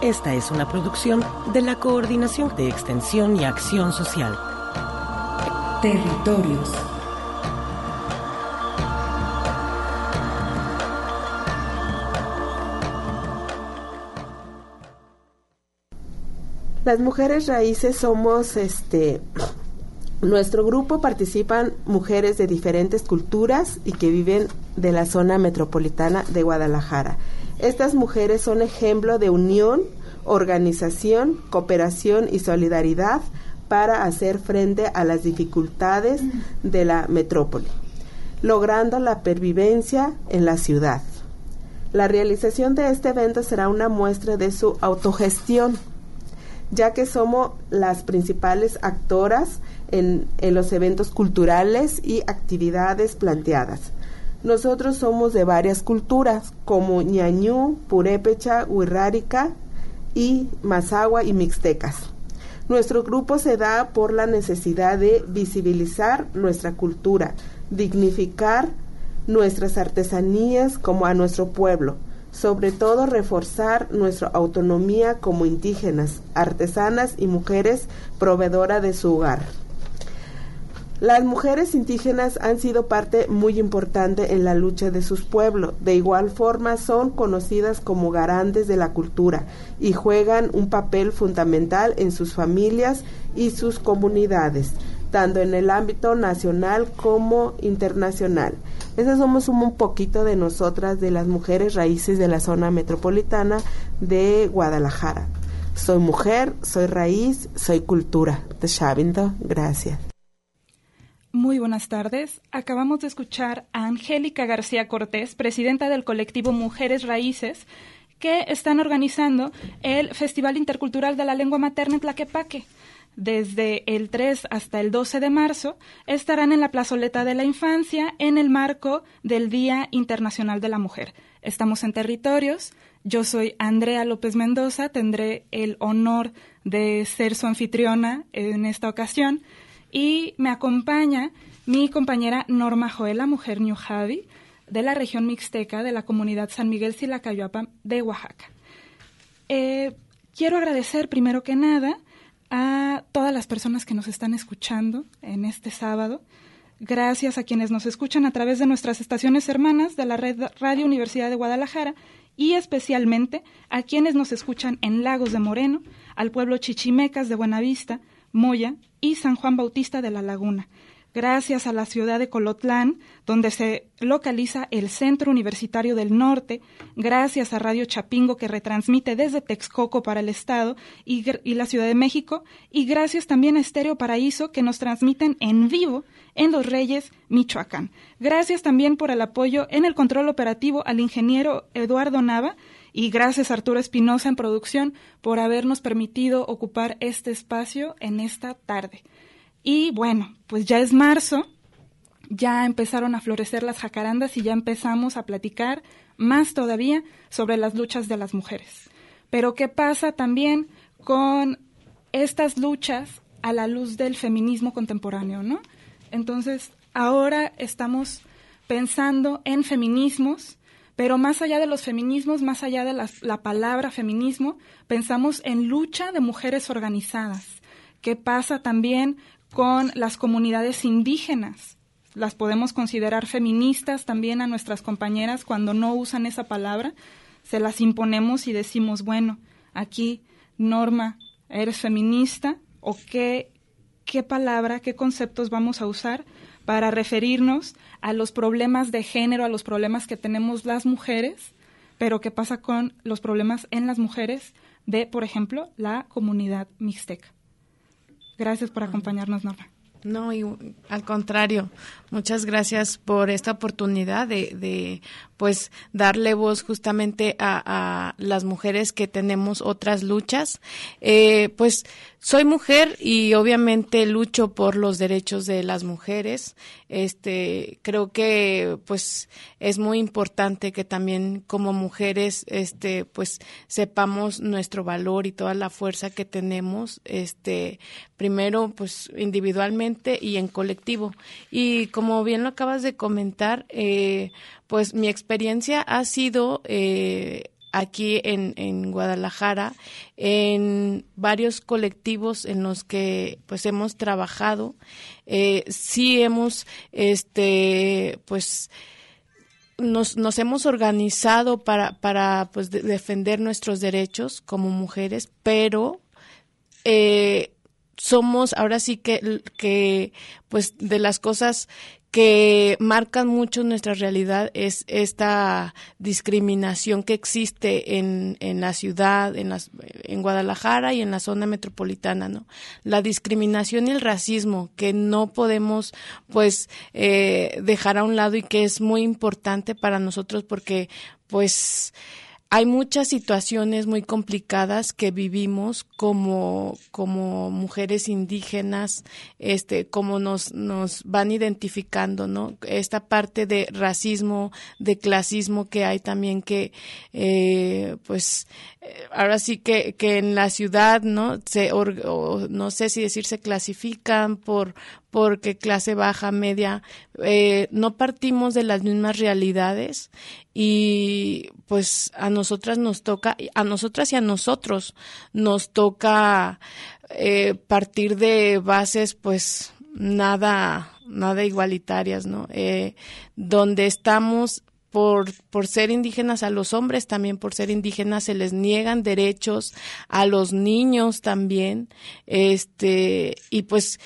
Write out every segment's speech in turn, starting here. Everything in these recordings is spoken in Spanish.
Esta es una producción de la Coordinación de Extensión y Acción Social. Territorios. Las mujeres raíces somos este nuestro grupo participan mujeres de diferentes culturas y que viven de la zona metropolitana de Guadalajara. Estas mujeres son ejemplo de unión, organización, cooperación y solidaridad para hacer frente a las dificultades de la metrópoli, logrando la pervivencia en la ciudad. La realización de este evento será una muestra de su autogestión ya que somos las principales actoras en, los eventos culturales y actividades planteadas. Nosotros somos de varias culturas, como ñañú, purépecha, huirrárica y mazagua y mixtecas. Nuestro grupo se da por la necesidad de visibilizar nuestra cultura, dignificar nuestras artesanías como a nuestro pueblo, sobre todo reforzar nuestra autonomía como indígenas, artesanas y mujeres proveedora de su hogar. Las mujeres indígenas han sido parte muy importante en la lucha de sus pueblos. De igual forma son conocidas como garantes de la cultura y juegan un papel fundamental en sus familias y sus comunidades, tanto en el ámbito nacional como internacional. Esas somos un poquito de nosotras, de las mujeres raíces de la zona metropolitana de Guadalajara. Soy mujer, soy raíz, soy cultura. Te gracias. Muy buenas tardes. Acabamos de escuchar a Angélica García Cortés, presidenta del colectivo Mujeres Raíces, que están organizando el Festival Intercultural de la Lengua Materna en Tlaquepaque desde el 3 hasta el 12 de marzo, estarán en la plazoleta de la infancia en el marco del Día Internacional de la Mujer. Estamos en territorios. Yo soy Andrea López Mendoza, tendré el honor de ser su anfitriona en esta ocasión y me acompaña mi compañera Norma Joela, mujer New de la región mixteca de la comunidad San Miguel Silacayuapa de Oaxaca. Eh, quiero agradecer primero que nada a todas las personas que nos están escuchando en este sábado. Gracias a quienes nos escuchan a través de nuestras estaciones hermanas de la red Radio Universidad de Guadalajara y especialmente a quienes nos escuchan en Lagos de Moreno, al pueblo Chichimecas de Buenavista, Moya y San Juan Bautista de la Laguna gracias a la ciudad de Colotlán, donde se localiza el Centro Universitario del Norte, gracias a Radio Chapingo que retransmite desde Texcoco para el Estado y, la Ciudad de México, y gracias también a Estéreo Paraíso que nos transmiten en vivo en Los Reyes, Michoacán. Gracias también por el apoyo en el control operativo al ingeniero Eduardo Nava, y gracias Arturo Espinosa en producción por habernos permitido ocupar este espacio en esta tarde. Y bueno, pues ya es marzo, ya empezaron a florecer las jacarandas y ya empezamos a platicar más todavía sobre las luchas de las mujeres. Pero ¿qué pasa también con estas luchas a la luz del feminismo contemporáneo, no? Entonces, ahora estamos pensando en feminismos, pero más allá de los feminismos, más allá de la palabra feminismo, pensamos en lucha de mujeres organizadas. ¿Qué pasa también con las comunidades indígenas. Las podemos considerar feministas también a nuestras compañeras cuando no usan esa palabra. Se las imponemos y decimos, bueno, aquí, Norma, eres feminista o qué, qué palabra, qué conceptos vamos a usar para referirnos a los problemas de género, a los problemas que tenemos las mujeres, pero qué pasa con los problemas en las mujeres de, por ejemplo, la comunidad mixteca. Gracias por acompañarnos, Norma. No, y al contrario, muchas gracias por esta oportunidad de, de pues darle voz justamente a, a, las mujeres que tenemos otras luchas. Eh, pues soy mujer y obviamente lucho por los derechos de las mujeres. Este, creo que pues es muy importante que también como mujeres, este, pues sepamos nuestro valor y toda la fuerza que tenemos, este, primero pues individualmente y en colectivo. Y como bien lo acabas de comentar, eh, pues mi experiencia ha sido eh, aquí en, en, Guadalajara en varios colectivos en los que pues hemos trabajado. Eh, sí hemos este pues nos, nos hemos organizado para, para pues defender nuestros derechos como mujeres, pero eh, somos ahora sí que, que pues de las cosas que marcan mucho nuestra realidad es esta discriminación que existe en, en la ciudad, en, las, en Guadalajara y en la zona metropolitana, ¿no? La discriminación y el racismo que no podemos, pues, eh, dejar a un lado y que es muy importante para nosotros porque, pues, hay muchas situaciones muy complicadas que vivimos como, como mujeres indígenas, este, como nos, nos van identificando, ¿no? Esta parte de racismo, de clasismo que hay también que, eh, pues, eh, ahora sí que, que en la ciudad, ¿no? Se, o, no sé si decir se clasifican por, porque clase baja, media, eh, no partimos de las mismas realidades y pues a nosotras nos toca, a nosotras y a nosotros nos toca eh, partir de bases pues nada, nada igualitarias, ¿no? Eh, donde estamos por, por ser indígenas a los hombres, también por ser indígenas se les niegan derechos a los niños también, este, y pues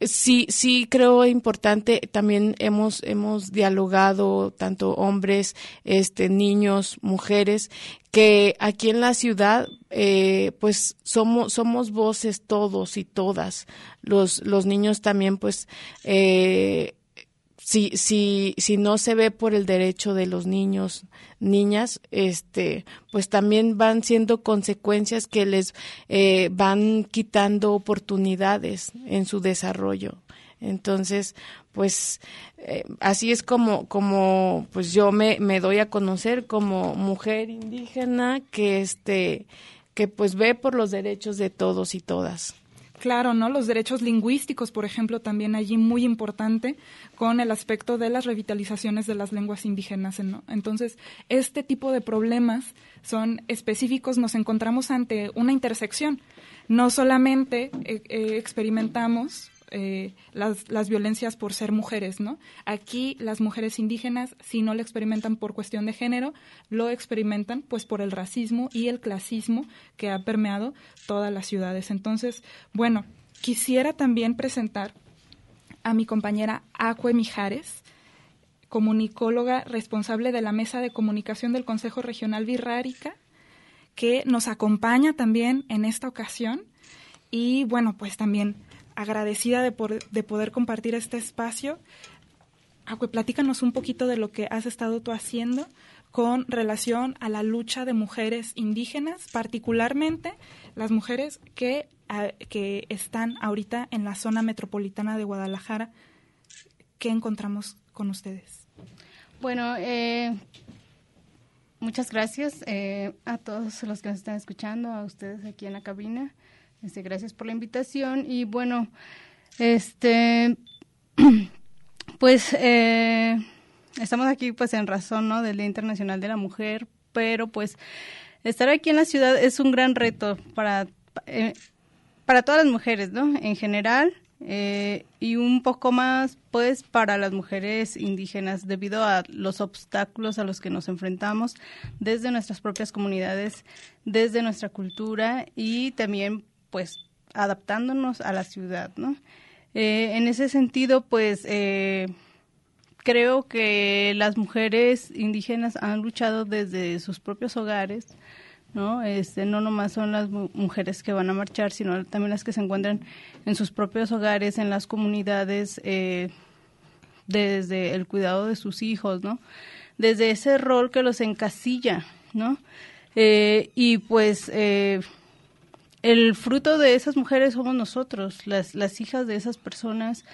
sí, sí creo importante. También hemos, hemos dialogado tanto hombres, este, niños, mujeres, que aquí en la ciudad, eh, pues somos, somos voces todos y todas. Los, los niños también, pues, eh, si, si, si no se ve por el derecho de los niños, niñas, este, pues también van siendo consecuencias que les eh, van quitando oportunidades en su desarrollo. Entonces, pues eh, así es como, como pues yo me, me doy a conocer como mujer indígena que este, que pues ve por los derechos de todos y todas. Claro, ¿no? Los derechos lingüísticos, por ejemplo, también allí muy importante con el aspecto de las revitalizaciones de las lenguas indígenas, ¿no? Entonces, este tipo de problemas son específicos, nos encontramos ante una intersección. No solamente eh, eh, experimentamos eh, las, las, violencias por ser mujeres, ¿no? Aquí las mujeres indígenas, si no lo experimentan por cuestión de género, lo experimentan pues por el racismo y el clasismo que ha permeado todas las ciudades. Entonces, bueno, quisiera también presentar a mi compañera Acue Mijares, comunicóloga responsable de la Mesa de Comunicación del Consejo Regional Virrárica, que nos acompaña también en esta ocasión. Y bueno, pues también agradecida de, por, de poder compartir este espacio. Acue, platícanos un poquito de lo que has estado tú haciendo con relación a la lucha de mujeres indígenas, particularmente las mujeres que, a, que están ahorita en la zona metropolitana de Guadalajara. ¿Qué encontramos con ustedes? Bueno, eh, muchas gracias eh, a todos los que nos están escuchando, a ustedes aquí en la cabina. Este, gracias por la invitación y bueno, este, pues eh, estamos aquí pues en razón, ¿no? Del Día Internacional de la Mujer, pero pues estar aquí en la ciudad es un gran reto para eh, para todas las mujeres, ¿no? En general eh, y un poco más pues para las mujeres indígenas debido a los obstáculos a los que nos enfrentamos desde nuestras propias comunidades, desde nuestra cultura y también pues adaptándonos a la ciudad, ¿no? Eh, en ese sentido, pues eh, creo que las mujeres indígenas han luchado desde sus propios hogares, ¿no? Este, no nomás son las mujeres que van a marchar, sino también las que se encuentran en sus propios hogares, en las comunidades, eh, desde el cuidado de sus hijos, ¿no? Desde ese rol que los encasilla, ¿no? y pues el fruto de esas mujeres somos nosotros, las, las hijas de esas personas,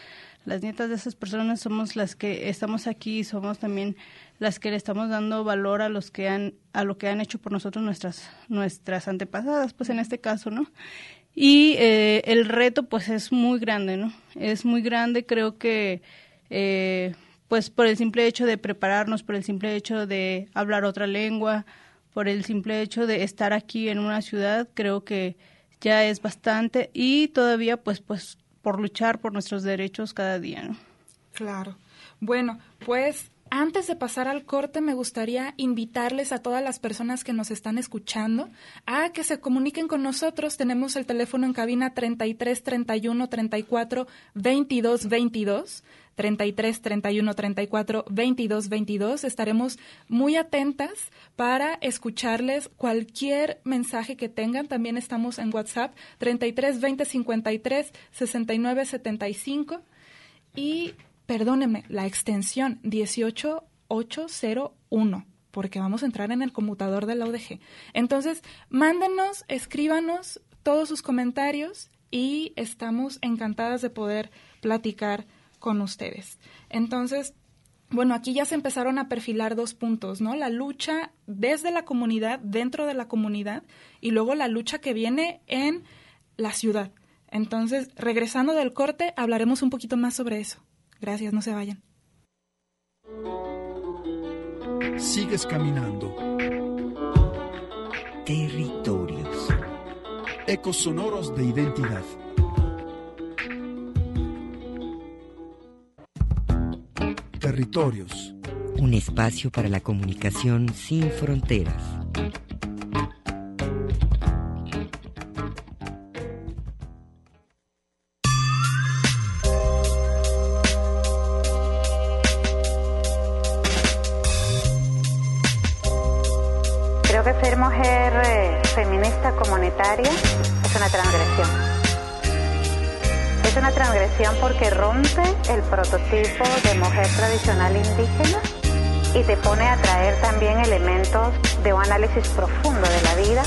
las nietas de esas personas somos las que estamos aquí, somos también las que le estamos dando valor a los que han a lo que han hecho por nosotros nuestras nuestras antepasadas, pues en este caso, ¿no? Y eh, el reto pues es muy grande, ¿no? Es muy grande, creo que eh, pues por el simple hecho de prepararnos, por el simple hecho de hablar otra lengua, por el simple hecho de estar aquí en una ciudad, creo que ya es bastante y todavía pues pues por luchar por nuestros derechos cada día, ¿no? Claro. Bueno, pues antes de pasar al corte, me gustaría invitarles a todas las personas que nos están escuchando a que se comuniquen con nosotros. Tenemos el teléfono en cabina 33 31 34 22 22. 33 31 34 22 22. Estaremos muy atentas para escucharles cualquier mensaje que tengan. También estamos en WhatsApp 33 20 53 69 75 y perdóneme, la extensión 18801 porque vamos a entrar en el conmutador de la UDG. Entonces, mándenos, escríbanos todos sus comentarios y estamos encantadas de poder platicar con ustedes. Entonces, bueno, aquí ya se empezaron a perfilar dos puntos, ¿no? La lucha desde la comunidad, dentro de la comunidad, y luego la lucha que viene en la ciudad. Entonces, regresando del corte, hablaremos un poquito más sobre eso. Gracias, no se vayan. Sigues caminando. Territorios. Ecos sonoros de identidad. Territorios. Un espacio para la comunicación sin fronteras. Creo que ser mujer eh, feminista comunitaria es una transgresión es una transgresión porque rompe el prototipo de mujer tradicional indígena y te pone a traer también elementos de un análisis profundo de la vida.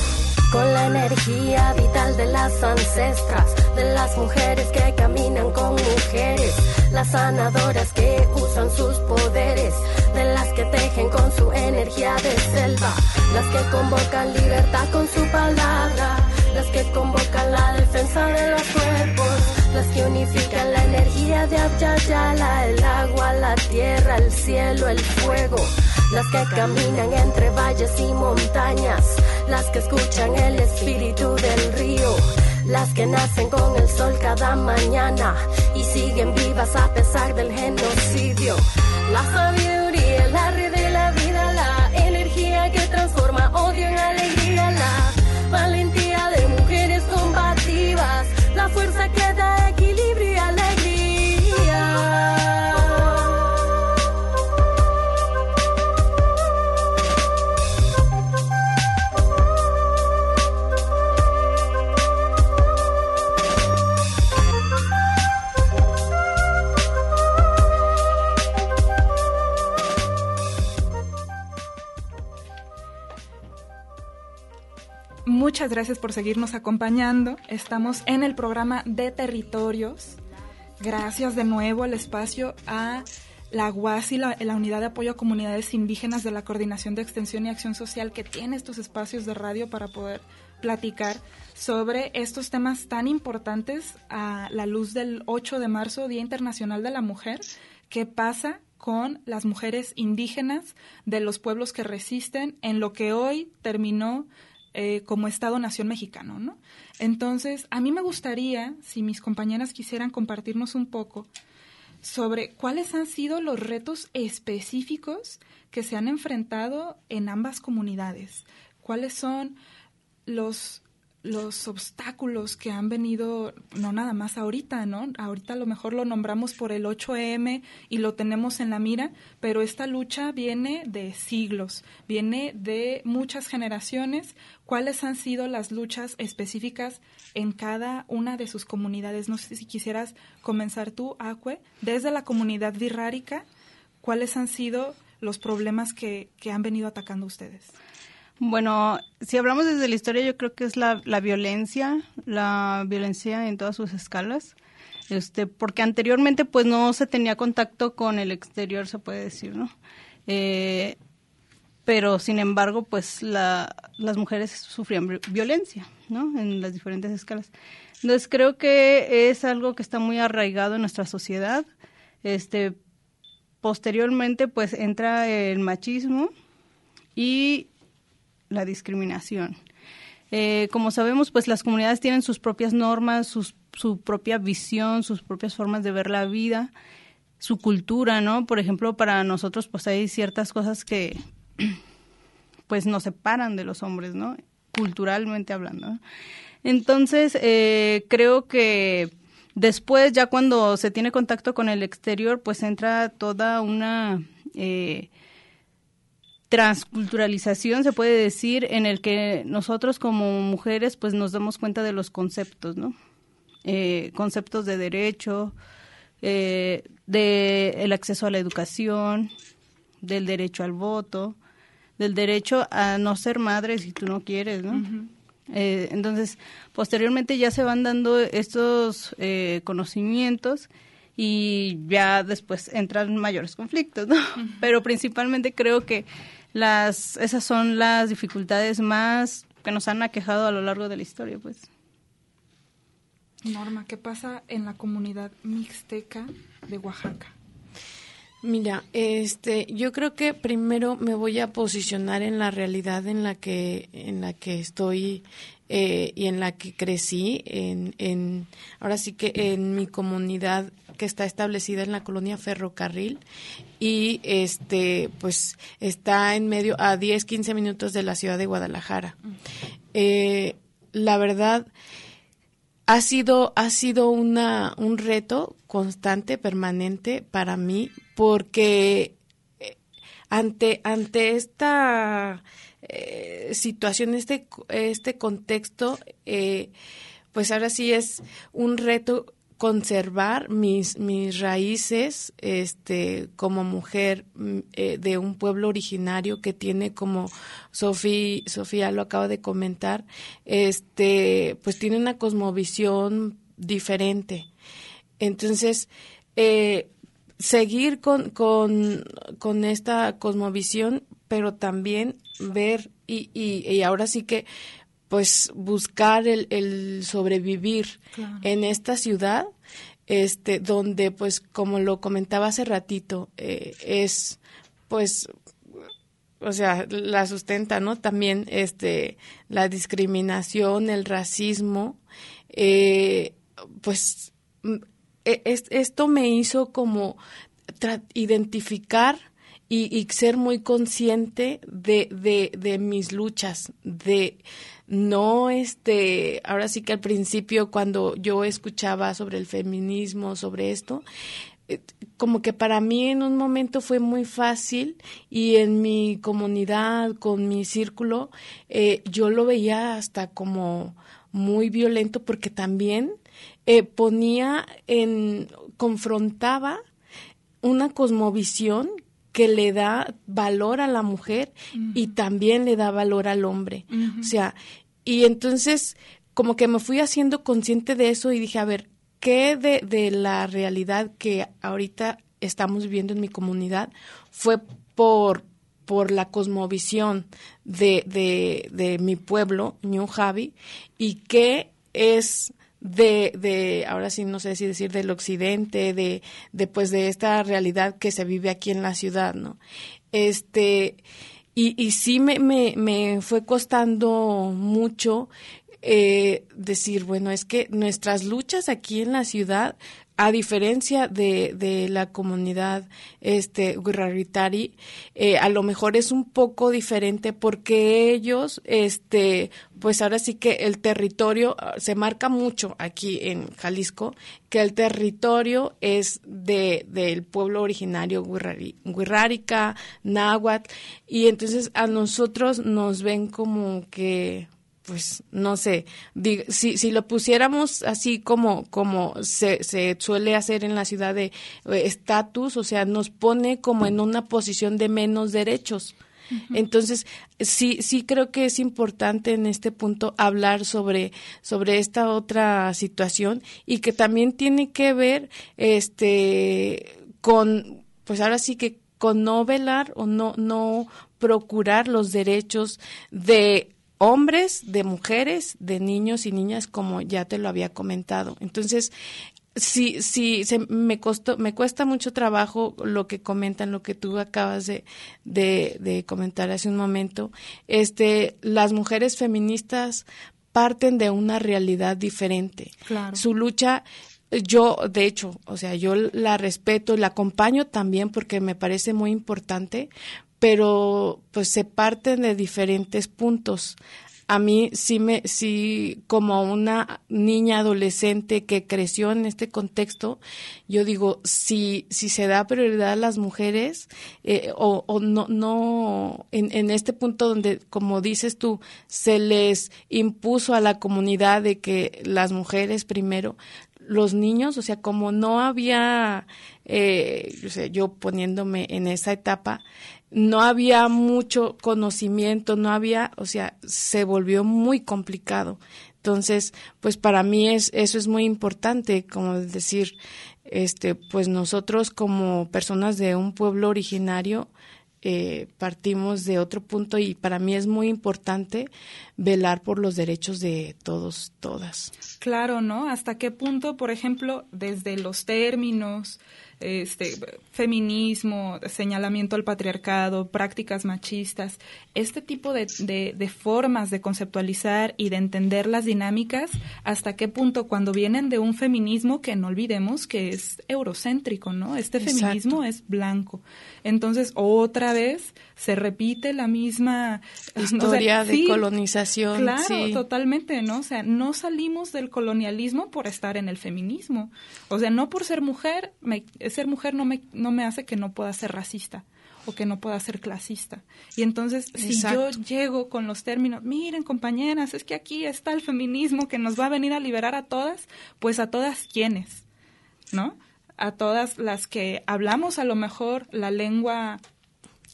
Con la energía vital de las ancestras, de las mujeres que caminan con mujeres, las sanadoras que usan sus poderes, de las que tejen con su energía de selva, las que convocan libertad con su palabra, las que convocan la defensa de los cuerpos las que unifican la de el agua, la tierra, el cielo, el fuego, las que caminan entre valles y montañas, las que escuchan el espíritu del río, las que nacen con el sol cada mañana y siguen vivas a pesar del genocidio, la sabiduría, la Gracias por seguirnos acompañando. Estamos en el programa de territorios. Gracias de nuevo al espacio a la UASI, la, Unidad de Apoyo a Comunidades Indígenas de la Coordinación de Extensión y Acción Social, que tiene estos espacios de radio para poder platicar sobre estos temas tan importantes a la luz del 8 de marzo, Día Internacional de la Mujer. ¿Qué pasa con las mujeres indígenas de los pueblos que resisten en lo que hoy terminó eh, como Estado-Nación mexicano, ¿no? Entonces, a mí me gustaría, si mis compañeras quisieran compartirnos un poco sobre cuáles han sido los retos específicos que se han enfrentado en ambas comunidades, cuáles son los, los obstáculos que han venido, no nada más ahorita, ¿no? Ahorita a lo mejor lo nombramos por el 8M y lo tenemos en la mira, pero esta lucha viene de siglos, viene de muchas generaciones. ¿Cuáles han sido las luchas específicas en cada una de sus comunidades? No sé si quisieras comenzar tú, Acue, desde la comunidad virrárica, ¿cuáles han sido los problemas que, que han venido atacando ustedes? Bueno, si hablamos desde la historia, yo creo que es la, la violencia, la violencia en todas sus escalas, este, porque anteriormente pues no se tenía contacto con el exterior, se puede decir, ¿no? Eh, pero sin embargo, pues la, las mujeres sufrían violencia, ¿no? En las diferentes escalas. Entonces creo que es algo que está muy arraigado en nuestra sociedad. Este, posteriormente, pues entra el machismo y la discriminación. Eh, como sabemos, pues las comunidades tienen sus propias normas, su propia visión, sus propias formas de ver la vida, su cultura, ¿no? Por ejemplo, para nosotros, pues hay ciertas cosas que, pues, nos separan de los hombres, ¿no? Culturalmente hablando. Entonces, eh, creo que después, ya cuando se tiene contacto con el exterior, pues entra toda una eh, transculturalización, se puede decir, en el que nosotros como mujeres pues nos damos cuenta de los conceptos, ¿no? Eh, conceptos de derecho, eh, de el acceso a la educación, del derecho al voto, del derecho a no ser madre si tú no quieres, ¿no? eh, entonces, posteriormente ya se van dando estos eh, conocimientos y ya después entran mayores conflictos, ¿no? Pero principalmente creo que las esas son las dificultades más que nos han aquejado a lo largo de la historia, pues. Norma, ¿qué pasa en la comunidad mixteca de Oaxaca? Mira, este, yo creo que primero me voy a posicionar en la realidad en la que, en la que estoy eh, y en la que crecí, en, en, ahora sí que en mi comunidad que está establecida en la colonia Ferrocarril y este, pues está en medio a 10, 15 minutos de la ciudad de Guadalajara. Eh, la verdad, ha sido, ha sido una, un reto constante, permanente para mí, porque eh, ante, ante esta eh, situación, este, este contexto, eh, pues ahora sí es un reto conservar mis, mis raíces este, como mujer mm, eh, de un pueblo originario que tiene como Sofía, Sofía lo acaba de comentar, este, pues tiene una cosmovisión diferente. Entonces, eh, seguir con, con, con esta cosmovisión, pero también ver y, y, y ahora sí que pues buscar el, el sobrevivir en esta ciudad este donde pues como lo comentaba hace ratito eh, es pues o sea la sustenta no también este la discriminación el racismo eh, pues e, esto me hizo como identificar y, y, ser muy consciente de, de, de mis luchas, de, no este ahora sí que al principio cuando yo escuchaba sobre el feminismo sobre esto eh, como que para mí en un momento fue muy fácil y en mi comunidad con mi círculo eh, yo lo veía hasta como muy violento porque también eh, ponía en confrontaba una cosmovisión que le da valor a la mujer y también le da valor al hombre. O sea, y entonces como que me fui haciendo consciente de eso y dije, a ver, ¿qué de, de la realidad que ahorita estamos viviendo en mi comunidad fue por, por la cosmovisión de, de, de mi pueblo, New Javi, y qué es de, de, ahora sí no sé si decir del occidente, de, de pues de esta realidad que se vive aquí en la ciudad, ¿no? Este, y, y sí me, me, me fue costando mucho eh, decir, bueno, es que nuestras luchas aquí en la ciudad a diferencia de, de la comunidad este Guirraritari, eh, a lo mejor es un poco diferente porque ellos este pues ahora sí que el territorio ah, se marca mucho aquí en Jalisco que el territorio es de del pueblo originario Guirrárica, Náhuatl y entonces a nosotros nos ven como que pues no sé, si, si lo pusiéramos así como, como se, se suele hacer en la ciudad de eh, estatus, o sea, nos pone como en una posición de menos derechos. Entonces, sí, sí creo que es importante en este punto hablar sobre, sobre esta otra situación y que también tiene que ver este con, pues ahora sí que con no velar o no, no procurar los derechos de hombres, de mujeres, de niños y niñas, como ya te lo había comentado. Entonces, sí, sí, se, me costó, me cuesta mucho trabajo lo que comentan, lo que tú acabas de, de, comentar hace un momento. Este, las mujeres feministas parten de una realidad diferente. Su lucha yo, de hecho, o sea, yo la respeto, la acompaño también porque me parece muy importante, pero pues se parten de diferentes puntos. A mí sí me, sí, como una niña adolescente que creció en este contexto, yo digo, si, si se da prioridad a las mujeres, eh, o, o, no, no, en, este punto donde, como dices tú, se les impuso a la comunidad de que las mujeres primero, los niños, o sea, como no había, eh, yo poniéndome en esa etapa, no había mucho conocimiento, no había, o sea, se volvió muy complicado. Entonces, pues para mí es eso es muy importante, como decir, este, pues nosotros como personas de un pueblo originario eh, partimos de otro punto y para mí es muy importante velar por los derechos de todos, todas. Claro, ¿no? ¿Hasta qué punto, por ejemplo, desde los términos, este, feminismo, señalamiento al patriarcado, prácticas machistas, este tipo de, de, formas de conceptualizar y de entender las dinámicas, hasta qué punto cuando vienen de un feminismo que no olvidemos que es eurocéntrico, ¿no? Este feminismo es blanco. Entonces, otra vez se repite la misma historia de colonización. Claro, totalmente, ¿no? O sea, no salimos del colonialismo por estar en el feminismo. O sea, no por ser mujer, ser mujer no me, no me hace que no pueda ser racista o que no pueda ser clasista. Y entonces, si yo llego con los términos, miren compañeras, es que aquí está el feminismo que nos va a venir a liberar a todas, pues a todas quienes, ¿no? A todas las que hablamos a lo mejor la lengua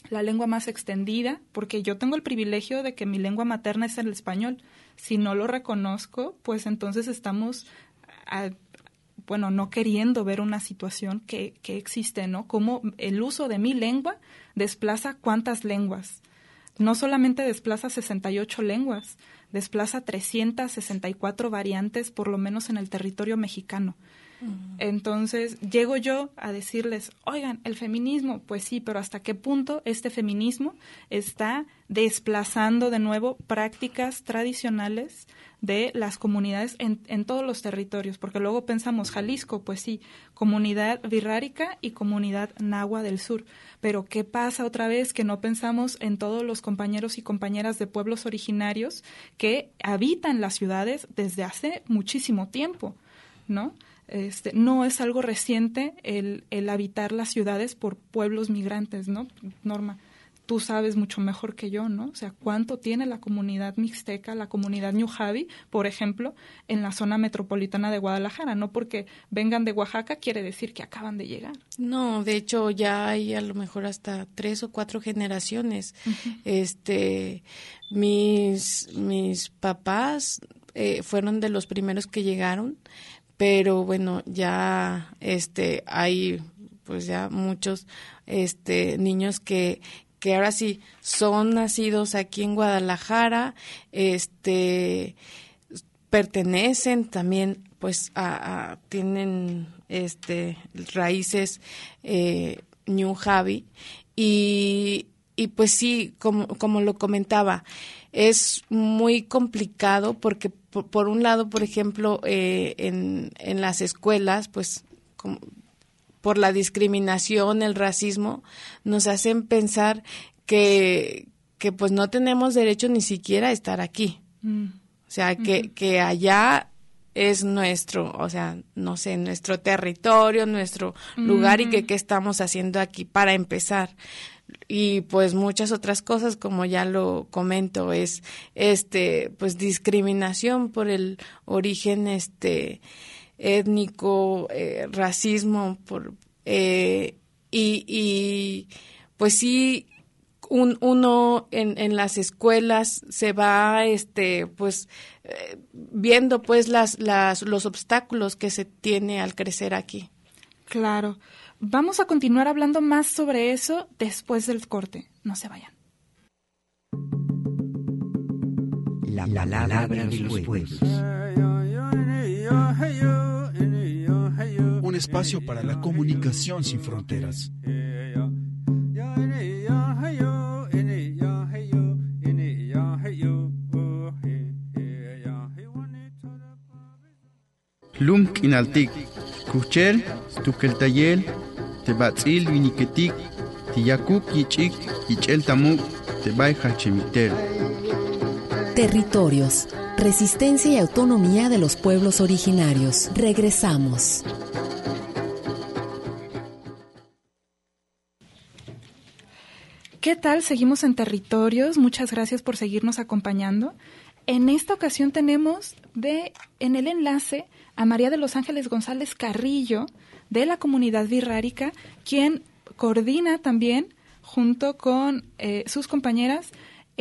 la lengua más extendida, porque yo tengo el privilegio de que mi lengua materna es el español. Si no lo reconozco, pues entonces estamos, bueno, no queriendo ver una situación que, que existe, ¿no? Como el uso de mi lengua desplaza cuántas lenguas. No solamente desplaza 68 lenguas, desplaza 364 variantes, por lo menos en el territorio mexicano. Entonces, llego yo a decirles, oigan, el feminismo, pues sí, pero ¿hasta qué punto este feminismo está desplazando de nuevo prácticas tradicionales de las comunidades en, en todos los territorios? Porque luego pensamos, Jalisco, pues sí, comunidad virrárica y comunidad nahua del sur. Pero ¿qué pasa otra vez que no pensamos en todos los compañeros y compañeras de pueblos originarios que habitan las ciudades desde hace muchísimo tiempo, ¿no? Este, no es algo reciente el, el habitar las ciudades por pueblos migrantes, ¿no? Norma, tú sabes mucho mejor que yo, ¿no? O sea, cuánto tiene la comunidad mixteca, la comunidad Ñujavi, por ejemplo, en la zona metropolitana de Guadalajara. No porque vengan de Oaxaca quiere decir que acaban de llegar. No, de hecho ya hay a lo mejor hasta tres o cuatro generaciones. Este, mis, mis papás eh, fueron de los primeros que llegaron pero bueno, ya este hay pues ya muchos este niños que que ahora sí son nacidos aquí en Guadalajara, este pertenecen también pues a, tienen este raíces eh, New Javi y y pues sí, como, como lo comentaba, es muy complicado porque por, un lado, por ejemplo, eh, en, en las escuelas, pues por la discriminación, el racismo, nos hacen pensar que, que pues no tenemos derecho ni siquiera a estar aquí. Mm. O sea, que, que allá es nuestro, o sea, no sé, nuestro territorio, nuestro lugar y que qué estamos haciendo aquí para empezar. Y pues muchas otras cosas, como ya lo comento, es este, pues discriminación por el origen este étnico, eh, racismo, por eh, y, y pues sí un, uno en, en, las escuelas se va este pues eh, viendo pues las, las los obstáculos que se tiene al crecer aquí. Claro. Vamos a continuar hablando más sobre eso después del corte. No se vayan. La palabra de los pueblos. Un espacio para la comunicación sin fronteras. lum k'inaltik kuchel tukeltayel tebatz'il winiketik tiyakuk yich'ik yich'el tamuk tebay jalchemiter Territorios, resistencia y autonomía de los pueblos originarios. Regresamos. ¿Qué tal? Seguimos en territorios. Muchas gracias por seguirnos acompañando. En esta ocasión tenemos de en el enlace a María de los Ángeles González Carrillo de la comunidad virrárica, quien coordina también junto con eh, sus compañeras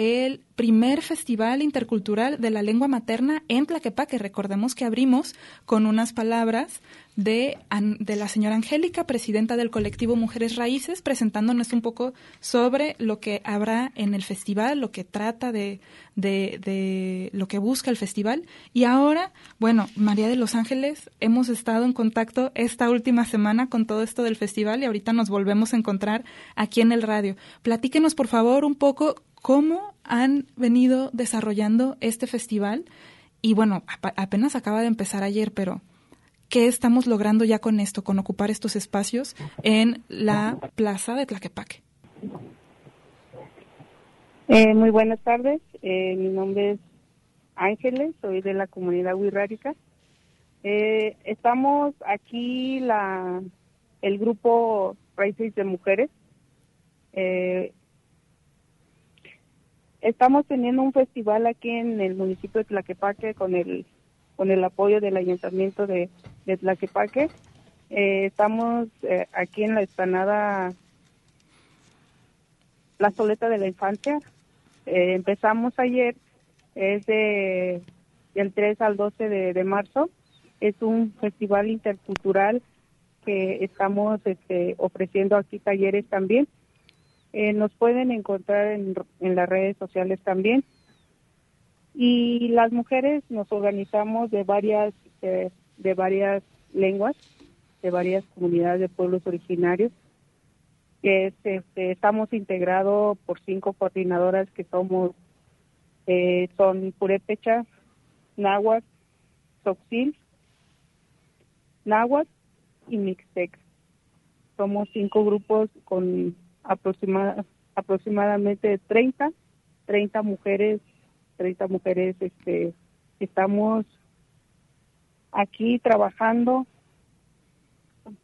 el primer festival intercultural de la lengua materna en Tlaquepaque. Recordemos que abrimos con unas palabras de, de la señora Angélica, presidenta del colectivo Mujeres Raíces, presentándonos un poco sobre lo que habrá en el festival, lo que trata de, de, de lo que busca el festival. Y ahora, bueno, María de los Ángeles, hemos estado en contacto esta última semana con todo esto del festival y ahorita nos volvemos a encontrar aquí en el radio. Platíquenos, por favor, un poco cómo han venido desarrollando este festival. Y bueno, apenas acaba de empezar ayer, pero ¿qué estamos logrando ya con esto, con ocupar estos espacios en la plaza de Tlaquepaque? Eh, muy buenas tardes, eh, mi nombre es Ángeles, soy de la comunidad wixárika. Eh, estamos aquí, la, el grupo Raíces de Mujeres. Eh, estamos teniendo un festival aquí en el municipio de Tlaquepaque con el con el apoyo del ayuntamiento de, de Tlaquepaque. Eh, estamos eh, aquí en la explanada La Soleta de la Infancia. Eh, empezamos ayer, es de, del 3 al 12 de, marzo. Es un festival intercultural que estamos este, ofreciendo aquí talleres también. Nos pueden encontrar en, en las redes sociales también. Y las mujeres nos organizamos de varias eh, de varias lenguas de varias comunidades de pueblos originarios que este, estamos integrados por cinco coordinadoras que somos eh, son náhuatl soxil náhuatl y mixtec somos cinco grupos con aproximadamente 30 30 mujeres 30 mujeres este, estamos aquí trabajando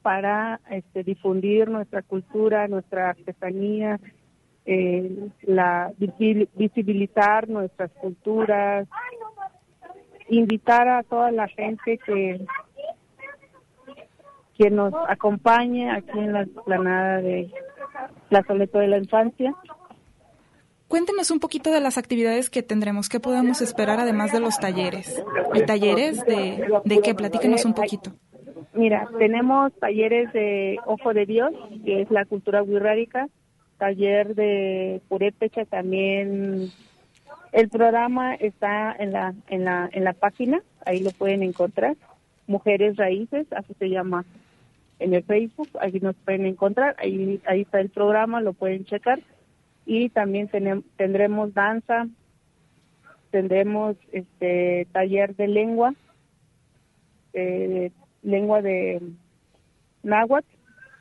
para este, difundir nuestra cultura, nuestra artesanía, eh, la visibilizar nuestras culturas, invitar a toda la gente que que nos acompañe aquí en la explanada de la Soleto de la Infancia Cuéntenos un poquito de las actividades que tendremos, qué podemos esperar además de los talleres. ¿Y talleres de, de qué? Platíquenos un poquito. Mira, tenemos talleres de Ojo de Dios, que es la cultura wixárika, taller de purépecha también. El programa está en la, en la, en la página, ahí lo pueden encontrar. Mujeres Raíces, así se llama en el Facebook, ahí nos pueden encontrar, ahí, ahí está el programa, lo pueden checar y también tendremos danza, tendremos este taller de lengua, eh, lengua de náhuatl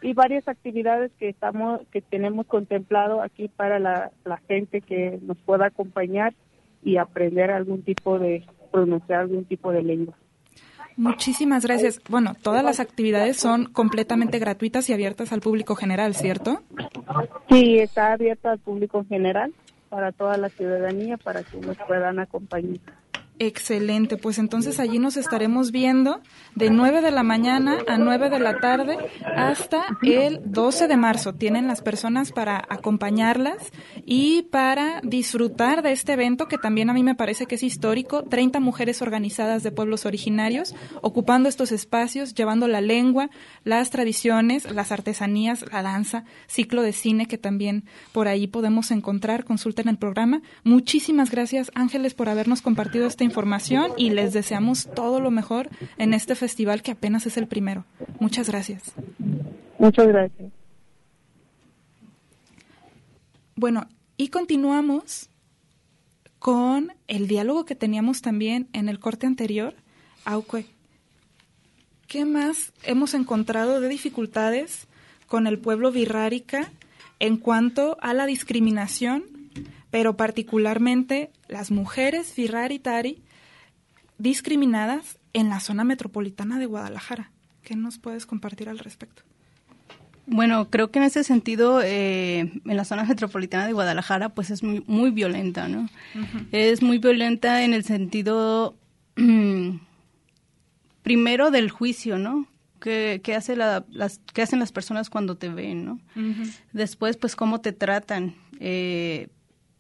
y varias actividades que estamos que tenemos contemplado aquí para la gente que nos pueda acompañar y aprender algún tipo de pronunciar algún tipo de lengua. Muchísimas gracias. Bueno, todas las actividades son completamente gratuitas y abiertas al público general, ¿cierto? Sí, está abierta al público general para toda la ciudadanía para que nos puedan acompañar. Excelente, pues entonces allí nos estaremos viendo de 9 de la mañana a 9 de la tarde hasta el 12 de marzo. Tienen las personas para acompañarlas y para disfrutar de este evento que también a mí me parece que es histórico. 30 mujeres organizadas de pueblos originarios ocupando estos espacios, llevando la lengua, las tradiciones, las artesanías, la danza, ciclo de cine que también por ahí podemos encontrar. Consulten el programa. Muchísimas gracias Ángeles por habernos compartido este información y les deseamos todo lo mejor en este festival que apenas es el primero. Muchas gracias. Muchas gracias. Bueno, y continuamos con el diálogo que teníamos también en el corte anterior. Auque, ¿qué más hemos encontrado de dificultades con el pueblo virrárica en cuanto a la discriminación pero particularmente las mujeres Firraritari discriminadas en la zona metropolitana de Guadalajara. ¿Qué nos puedes compartir al respecto? Bueno, creo que en ese sentido, eh, en la zona metropolitana de Guadalajara, pues es muy, muy violenta, ¿no? Es muy violenta en el sentido, primero, del juicio, ¿no? ¿Qué, hace las, qué hacen las personas cuando te ven, ¿no? Después, pues, cómo te tratan. Eh,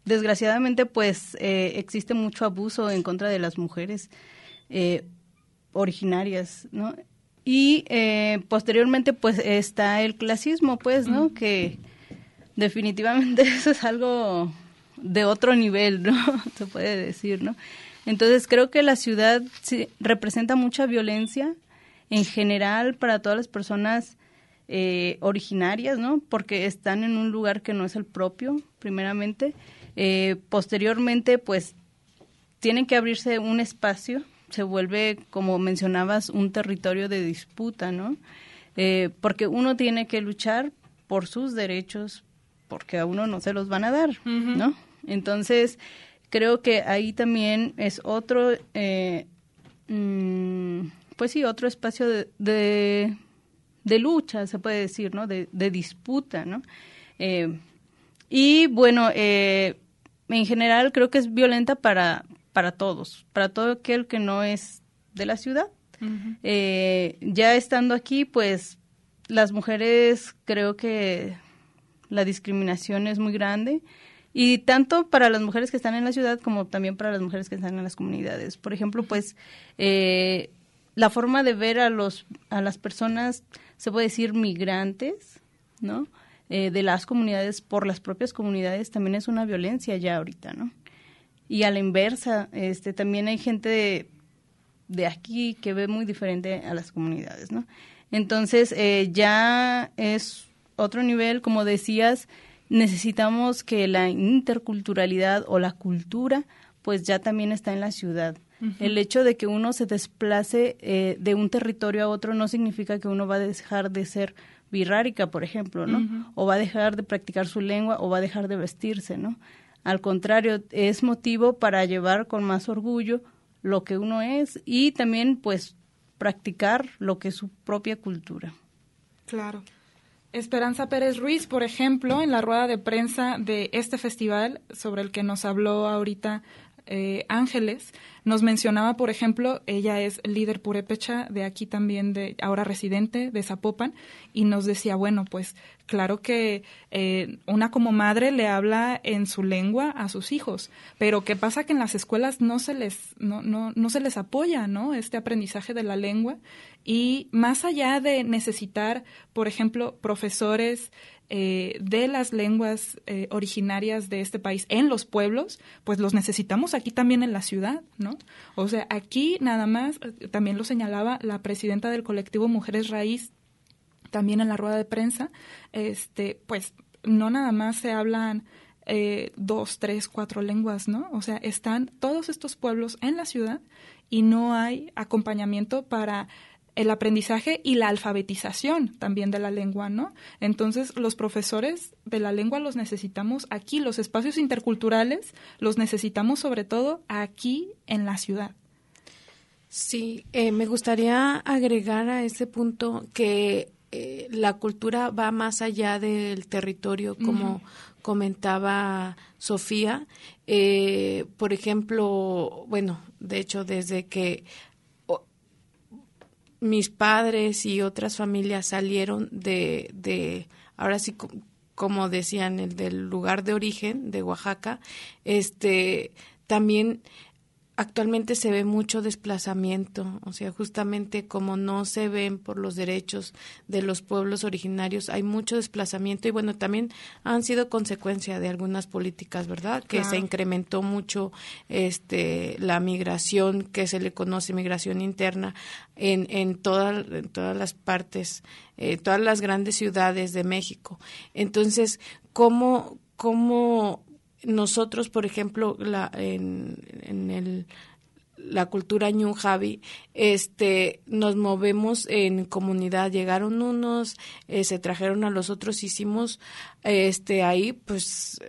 desgraciadamente pues eh, existe mucho abuso en contra de las mujeres eh, originarias, ¿no? Y eh, posteriormente pues está el clasismo, pues, ¿no? Que definitivamente eso es algo de otro nivel, ¿no? Se puede decir, ¿no? Entonces creo que la ciudad representa mucha violencia en general para todas las personas originarias, ¿no? Porque están en un lugar que no es el propio, primeramente. Eh, posteriormente, pues, tiene que abrirse un espacio, se vuelve, como mencionabas, un territorio de disputa, ¿no? Eh, porque uno tiene que luchar por sus derechos, porque a uno no se los van a dar, ¿no? Entonces, creo que ahí también es otro, eh, mm, pues sí, otro espacio de, de, lucha, se puede decir, ¿no? De, de disputa, ¿no? y bueno, eh, en general creo que es violenta para, para todos, para todo aquel que no es de la ciudad. Eh, ya estando aquí, pues las mujeres creo que la discriminación es muy grande y tanto para las mujeres que están en la ciudad como también para las mujeres que están en las comunidades. Por ejemplo, pues eh, la forma de ver a los a las personas se puede decir migrantes, ¿no? Eh, de las comunidades por las propias comunidades también es una violencia ya ahorita, ¿no? Y a la inversa, este, también hay gente de, aquí que ve muy diferente a las comunidades, ¿no? Entonces, eh, ya es otro nivel, como decías, necesitamos que la interculturalidad o la cultura, pues ya también está en la ciudad. El hecho de que uno se desplace eh, de un territorio a otro no significa que uno va a dejar de ser birrárica, por ejemplo, ¿no? O va a dejar de practicar su lengua o va a dejar de vestirse, ¿no? Al contrario, es motivo para llevar con más orgullo lo que uno es y también, pues, practicar lo que es su propia cultura. Claro. Esperanza Pérez Ruiz, por ejemplo, en la rueda de prensa de este festival sobre el que nos habló ahorita eh, Ángeles, nos mencionaba, por ejemplo, ella es líder purépecha de aquí también, de ahora residente de Zapopan, y nos decía, bueno, pues claro que eh, una como madre le habla en su lengua a sus hijos, pero ¿qué pasa que en las escuelas no se les, no, no, no se les apoya, ¿no? Este aprendizaje de la lengua y más allá de necesitar, por ejemplo, profesores eh, de las lenguas eh, originarias de este país en los pueblos, pues los necesitamos aquí también en la ciudad, ¿no? O sea, aquí nada más, eh, también lo señalaba la presidenta del colectivo Mujeres Raíz, también en la rueda de prensa, este, pues no nada más se hablan eh, dos, tres, cuatro lenguas, ¿no? O sea, están todos estos pueblos en la ciudad y no hay acompañamiento para el aprendizaje y la alfabetización también de la lengua, ¿no? Entonces, los profesores de la lengua los necesitamos aquí, los espacios interculturales los necesitamos sobre todo aquí en la ciudad. Sí, eh, me gustaría agregar a ese punto que eh, la cultura va más allá del territorio, como comentaba Sofía. Eh, por ejemplo, bueno, de hecho, desde que mis padres y otras familias salieron de, de ahora sí, como decían, el del lugar de origen de Oaxaca, este, también actualmente se ve mucho desplazamiento, o sea, justamente como no se ven por los derechos de los pueblos originarios, hay mucho desplazamiento y bueno, también han sido consecuencia de algunas políticas, ¿verdad? Que se incrementó mucho este la migración que se le conoce migración interna en en todas en todas las partes, eh, todas las grandes ciudades de México. Entonces, ¿cómo cómo nosotros, por ejemplo, la, en, en el la cultura Ñu Javi, este, nos movemos en comunidad. Llegaron unos, eh, se trajeron a los otros, hicimos, este, ahí, pues,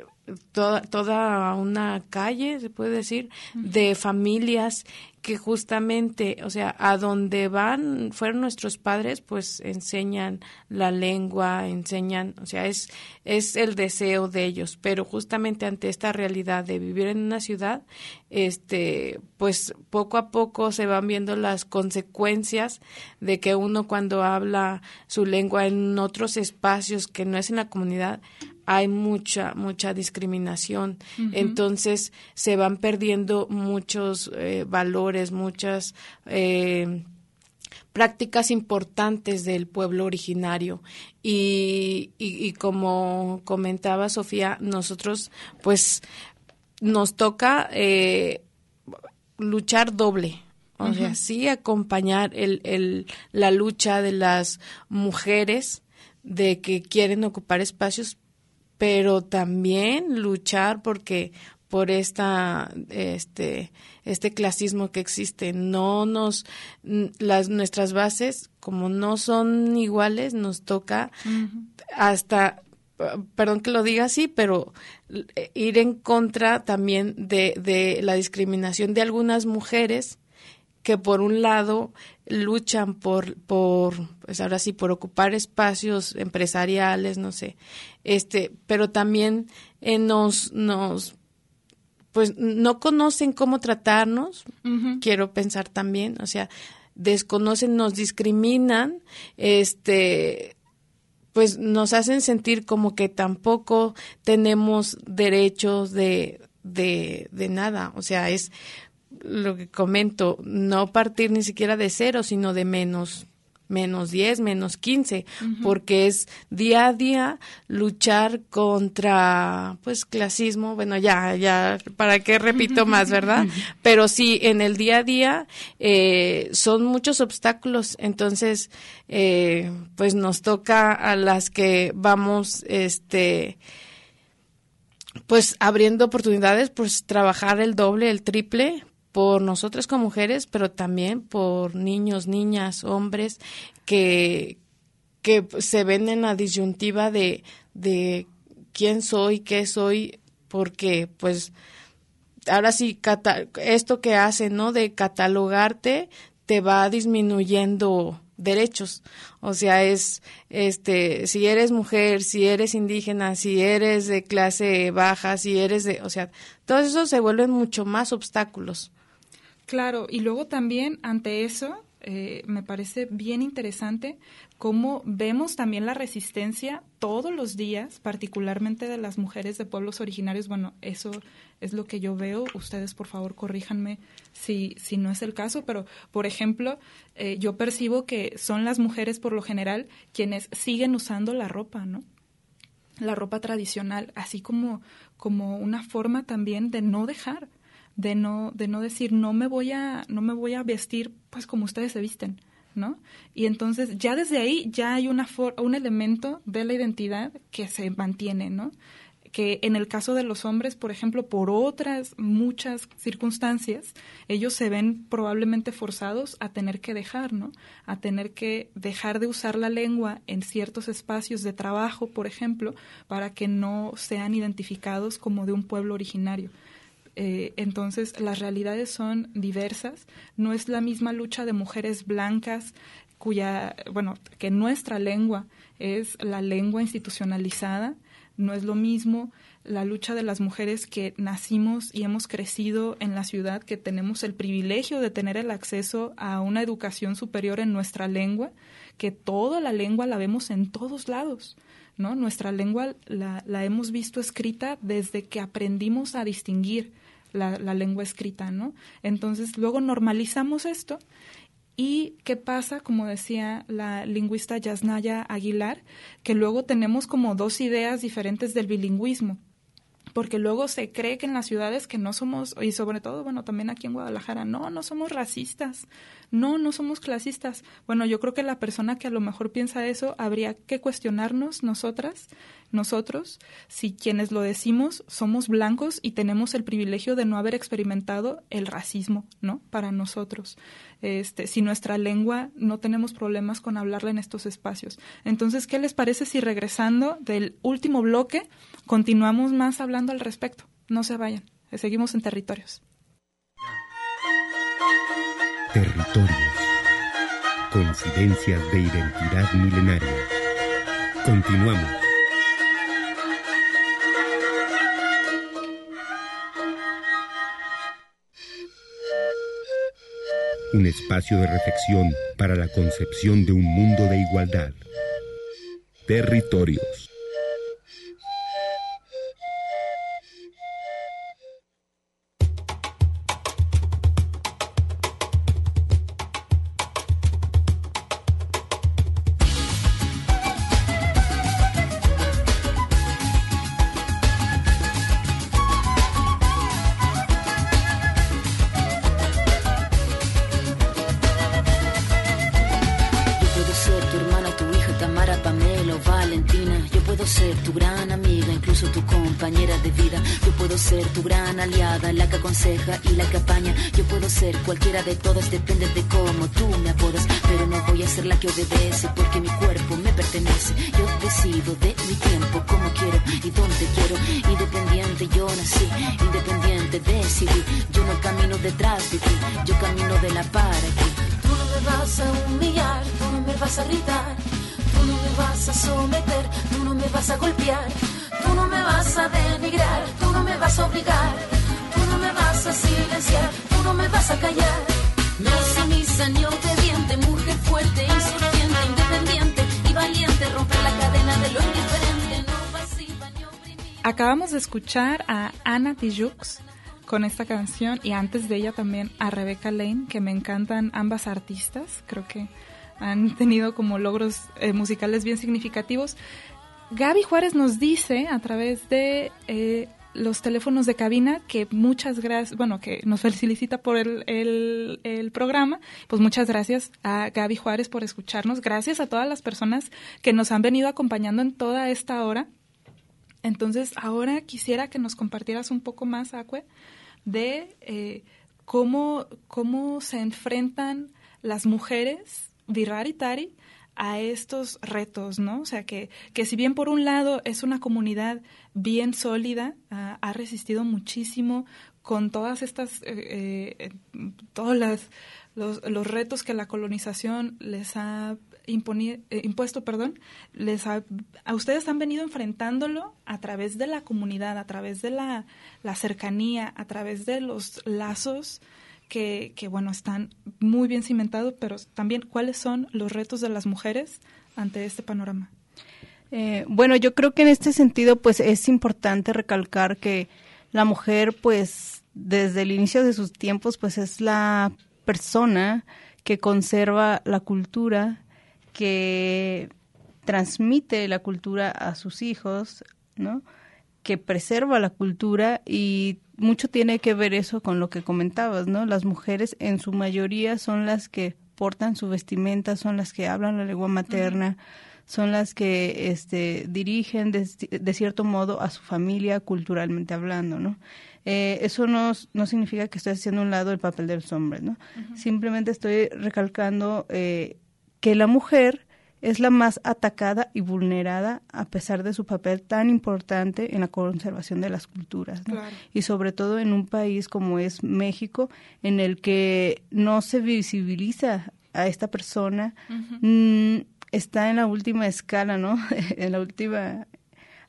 toda, toda una calle, se puede decir, de familias que justamente, o sea, a donde van, fueron nuestros padres, pues enseñan la lengua, enseñan, o sea, es, es el deseo de ellos, pero justamente ante esta realidad de vivir en una ciudad, este, pues poco a poco se van viendo las consecuencias de que uno cuando habla su lengua en otros espacios que no es en la comunidad, hay mucha, mucha discriminación. Entonces se van perdiendo muchos eh, valores, muchas eh, prácticas importantes del pueblo originario. Y, y, como comentaba Sofía, nosotros pues nos toca eh, luchar doble. O sea, sí acompañar el, el, la lucha de las mujeres de que quieren ocupar espacios, pero también luchar porque por esta este este clasismo que existe. No nos las nuestras bases como no son iguales nos toca hasta perdón que lo diga así pero ir en contra también de, de la discriminación de algunas mujeres que por un lado luchan por, por, pues ahora sí, por ocupar espacios empresariales, no sé, este, pero también eh, nos, nos, pues no conocen cómo tratarnos, quiero pensar también, o sea, desconocen, nos discriminan, este, pues nos hacen sentir como que tampoco tenemos derechos de, de, de nada, o sea, es, lo que comento, no partir ni siquiera de cero, sino de menos menos 10, menos 15, porque es día a día luchar contra, pues, clasismo, bueno, ya, ya, ¿para qué repito más, verdad? Pero sí, en el día a día eh, son muchos obstáculos, entonces, eh, pues nos toca a las que vamos, este, pues abriendo oportunidades, pues trabajar el doble, el triple, por nosotras como mujeres, pero también por niños, niñas, hombres que, que se ven en la disyuntiva de, de quién soy, qué soy, porque pues ahora sí, esto que hacen, ¿no? De catalogarte te va disminuyendo derechos. O sea, es, este, si eres mujer, si eres indígena, si eres de clase baja, si eres de, o sea, todo eso se vuelven mucho más obstáculos. Claro, y luego también ante eso eh, me parece bien interesante cómo vemos también la resistencia todos los días, particularmente de las mujeres de pueblos originarios. Bueno, eso es lo que yo veo. Ustedes, por favor, corríjanme si, si no es el caso, pero, por ejemplo, eh, yo percibo que son las mujeres, por lo general, quienes siguen usando la ropa, ¿no? La ropa tradicional, así como, como una forma también de no dejar de no, de no decir no me voy a, no me voy a vestir pues como ustedes se visten, ¿no? Y entonces ya desde ahí ya hay una un elemento de la identidad que se mantiene, ¿no? que en el caso de los hombres, por ejemplo, por otras muchas circunstancias, ellos se ven probablemente forzados a tener que dejar, ¿no? A tener que dejar de usar la lengua en ciertos espacios de trabajo, por ejemplo, para que no sean identificados como de un pueblo originario. Eh, entonces, las realidades son diversas. No es la misma lucha de mujeres blancas cuya, bueno, que nuestra lengua es la lengua institucionalizada no es lo mismo la lucha de las mujeres que nacimos y hemos crecido en la ciudad, que tenemos el privilegio de tener el acceso a una educación superior en nuestra lengua, que toda la lengua la vemos en todos lados. ¿no? Nuestra lengua la, la hemos visto escrita desde que aprendimos a distinguir la, la lengua escrita, ¿no? Entonces luego normalizamos esto ¿Y qué pasa, como decía la lingüista Yasnaya Aguilar, que luego tenemos como dos ideas diferentes del bilingüismo? Porque luego se cree que en las ciudades que no somos, y sobre todo, bueno, también aquí en Guadalajara, no, no somos racistas, no, no somos clasistas. Bueno, yo creo que la persona que a lo mejor piensa eso habría que cuestionarnos nosotras, nosotros, si quienes lo decimos somos blancos y tenemos el privilegio de no haber experimentado el racismo, ¿no? Para nosotros. Este, si nuestra lengua no tenemos problemas con hablarla en estos espacios. Entonces, ¿qué les parece si regresando del último bloque continuamos más hablando al respecto? No se vayan, seguimos en territorios. Territorios. Coincidencias de identidad milenaria. Continuamos. Un espacio de reflexión para la concepción de un mundo de igualdad. Territorios. Escuchar a Ana Tijoux con esta canción y antes de ella también a Rebecca Lane, que me encantan ambas artistas, creo que han tenido como logros eh, musicales bien significativos. Gaby Juárez nos dice a través de eh, los teléfonos de cabina, que muchas gracias, bueno, que nos felicita por el, el, programa. Pues muchas gracias a Gaby Juárez por escucharnos. Gracias a todas las personas que nos han venido acompañando en toda esta hora. Entonces, ahora quisiera que nos compartieras un poco más, Acue, de eh, cómo, cómo se enfrentan las mujeres Virrar y Tari a estos retos, ¿no? O sea, que, que si bien por un lado es una comunidad bien sólida, ha resistido muchísimo con todas estas, eh, eh, todos los, los, retos que la colonización les ha eh, impuesto, perdón, les a ustedes han venido enfrentándolo a través de la comunidad, a través de la, cercanía, a través de los lazos que, que, bueno, están muy bien cimentados, pero también cuáles son los retos de las mujeres ante este panorama. Eh, bueno, yo creo que en este sentido, pues es importante recalcar que la mujer, pues desde el inicio de sus tiempos, pues es la persona que conserva la cultura, que transmite la cultura a sus hijos, ¿no? Que preserva la cultura y mucho tiene que ver eso con lo que comentabas, ¿no? Las mujeres en su mayoría son las que portan su vestimenta, son las que hablan la lengua materna, son las que este, dirigen de, de cierto modo a su familia culturalmente hablando, ¿no? Eh, eso no, no significa que estoy haciendo un lado el papel de los hombres, ¿no? Simplemente estoy recalcando eh, que la mujer es la más atacada y vulnerada a pesar de su papel tan importante en la conservación de las culturas. Y sobre todo en un país como es México, en el que no se visibiliza a esta persona, mm, está en la última escala, ¿no? en la última,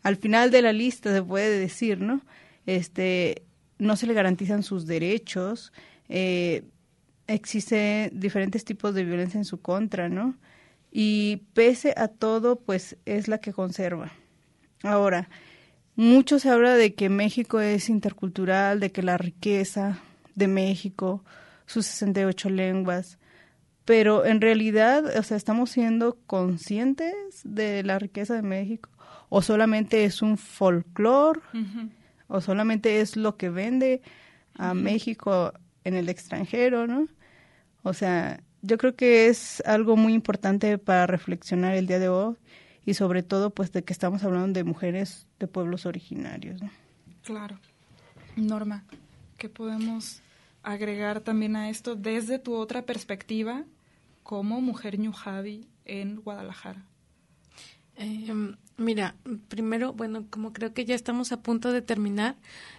al final de la lista se puede decir, ¿no? Este, no se le garantizan sus derechos, eh, existen diferentes tipos de violencia en su contra, ¿no? y pese a todo, pues es la que conserva. Ahora, mucho se habla de que México es intercultural, de que la riqueza de México, sus 68 lenguas, pero en realidad, o sea, estamos siendo conscientes de la riqueza de México o solamente es un folclore o solamente es lo que vende a México en el extranjero, ¿no? O sea, yo creo que es algo muy importante para reflexionar el día de hoy y sobre todo pues de que estamos hablando de mujeres de pueblos originarios. Claro. Norma, ¿qué podemos agregar también a esto desde tu otra perspectiva como mujer ñujabi en Guadalajara? Em, mira, primero, bueno, como creo que ya estamos a punto de terminar,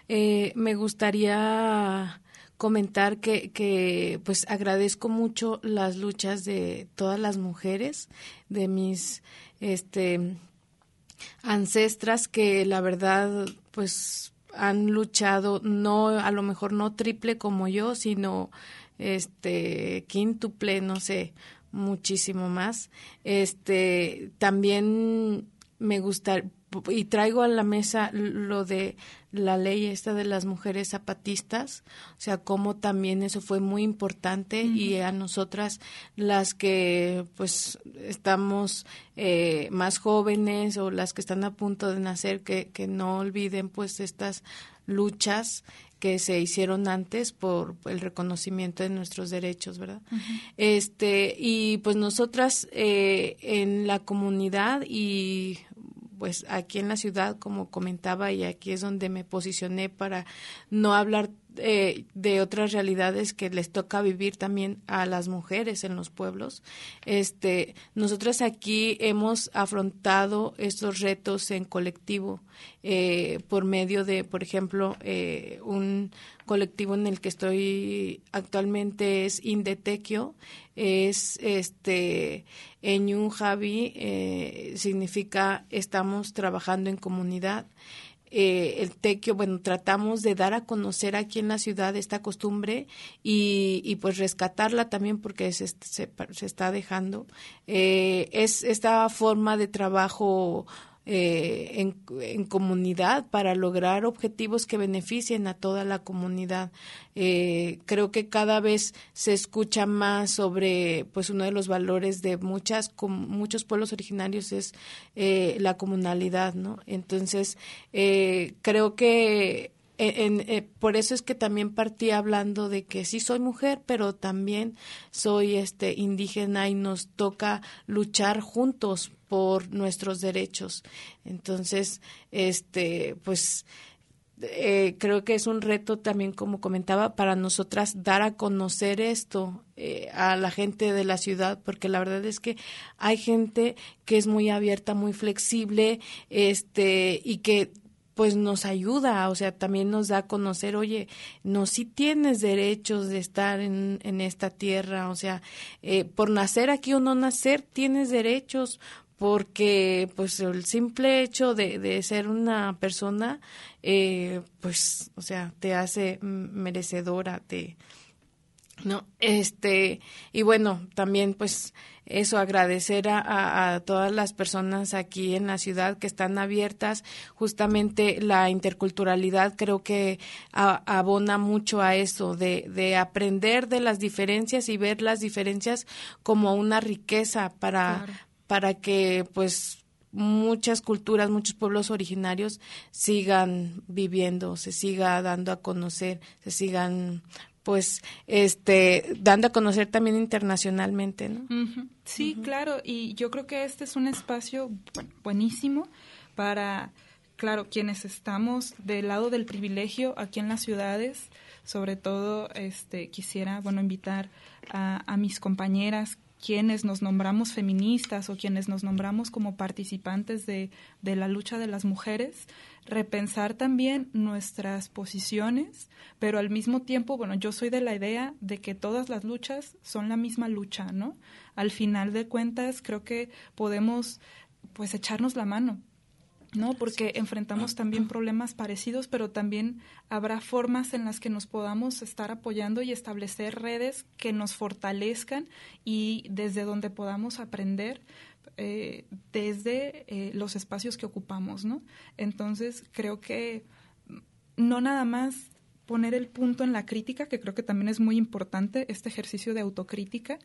eh, me gustaría comentar que, que pues agradezco mucho las luchas de todas las mujeres, de mis este ancestras que la verdad pues han luchado no a lo mejor no triple como yo, sino este quíntuple, no sé, muchísimo más. Este también me gusta y traigo a la mesa lo de la ley esta de las mujeres zapatistas, o sea, cómo también eso fue muy importante y a nosotras las que pues estamos eh, más jóvenes o las que están a punto de nacer, que, que no olviden pues estas luchas que se hicieron antes por el reconocimiento de nuestros derechos, ¿verdad? Este y pues nosotras eh, en la comunidad y pues aquí en la ciudad, como comentaba, y aquí es donde me posicioné para no hablar eh, de otras realidades que les toca vivir también a las mujeres en los pueblos. Este, nosotros aquí hemos afrontado estos retos en colectivo eh, por medio de, por ejemplo, eh, un colectivo en el que estoy actualmente es Indetequio, es este Eñun Javi, significa estamos trabajando en comunidad eh, el tequio, bueno, tratamos de dar a conocer aquí en la ciudad esta costumbre y, y pues rescatarla también porque se, se, se está dejando. Eh, es esta forma de trabajo eh, en, en, comunidad para lograr objetivos que beneficien a toda la comunidad. Eh, creo que cada vez se escucha más sobre, pues uno de los valores de muchas muchos pueblos originarios es eh, la comunalidad, ¿no? Entonces eh, creo que eh, por eso es que también partí hablando de que sí soy mujer, pero también soy este indígena y nos toca luchar juntos por nuestros derechos. Entonces, este, pues eh, creo que es un reto también, como comentaba, para nosotras dar a conocer esto eh, a la gente de la ciudad, porque la verdad es que hay gente que es muy abierta, muy flexible, este, y que pues nos ayuda, o sea, también nos da a conocer, oye, no, si tienes derechos de estar en, en esta tierra, o sea, eh, por nacer aquí o no nacer, tienes derechos, porque pues el simple hecho de, de ser una persona, eh, pues, o sea, te hace merecedora de, no, este, y bueno, también pues eso, agradecer a, a, todas las personas aquí en la ciudad que están abiertas. Justamente la interculturalidad creo que abona mucho a eso, de, de, aprender de las diferencias y ver las diferencias como una riqueza para, para que pues muchas culturas, muchos pueblos originarios sigan viviendo, se siga dando a conocer, se sigan pues este dando a conocer también internacionalmente, ¿no? Sí, claro, y yo creo que este es un espacio buenísimo para claro, quienes estamos del lado del privilegio aquí en las ciudades, sobre todo este quisiera, bueno, invitar a, a mis compañeras quienes nos nombramos feministas o quienes nos nombramos como participantes de, de, la lucha de las mujeres, repensar también nuestras posiciones, pero al mismo tiempo, bueno, yo soy de la idea de que todas las luchas son la misma lucha, ¿no? Al final de cuentas, creo que podemos pues echarnos la mano, ¿no? Porque enfrentamos también problemas parecidos, pero también habrá formas en las que nos podamos estar apoyando y establecer redes que nos fortalezcan y desde donde podamos aprender eh, desde eh, los espacios que ocupamos, ¿no? Entonces, creo que no nada más poner el punto en la crítica, que creo que también es muy importante este ejercicio de autocrítica,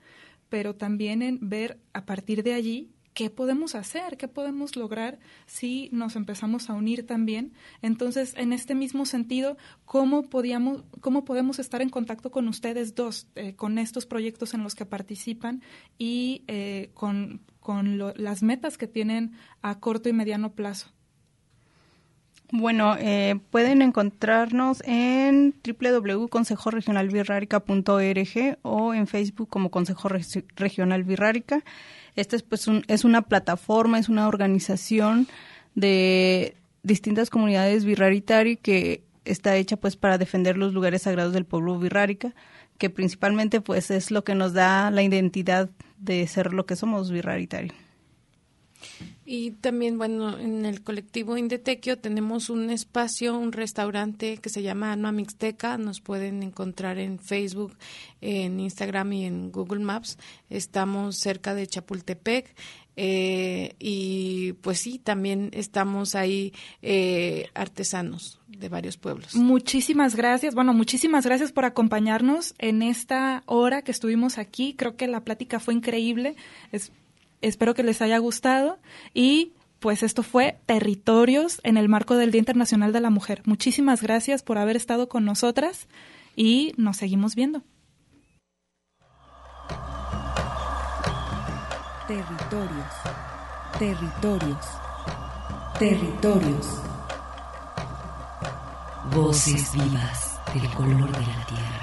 pero también en ver a partir de allí ¿qué podemos hacer? ¿Qué podemos lograr si nos empezamos a unir también? Entonces, en este mismo sentido, ¿cómo, podíamos, cómo podemos estar en contacto con ustedes dos, eh, con estos proyectos en los que participan y eh, con, con las metas que tienen a corto y mediano plazo? Bueno, eh, pueden encontrarnos en www.consejoregionalvirrárica.org o en Facebook como Consejo Regional Virrárica. Esta es, pues, es una plataforma, es una organización de distintas comunidades birraritari que está hecha pues para defender los lugares sagrados del pueblo birrárica, que principalmente pues es lo que nos da la identidad de ser lo que somos birraritari. Y también, bueno, en el colectivo Indetequio tenemos un espacio, un restaurante que se llama Alma Mixteca. Nos pueden encontrar en Facebook, en Instagram y en Google Maps. Estamos cerca de Chapultepec. Eh, y pues sí, también estamos ahí eh, artesanos de varios pueblos. Muchísimas gracias. Bueno, muchísimas gracias por acompañarnos en esta hora que estuvimos aquí. Creo que la plática fue increíble. Es Espero que les haya gustado y pues esto fue Territorios en el marco del Día Internacional de la Mujer. Muchísimas gracias por haber estado con nosotras y nos seguimos viendo. Territorios, territorios, territorios. Voces vivas del color de la tierra.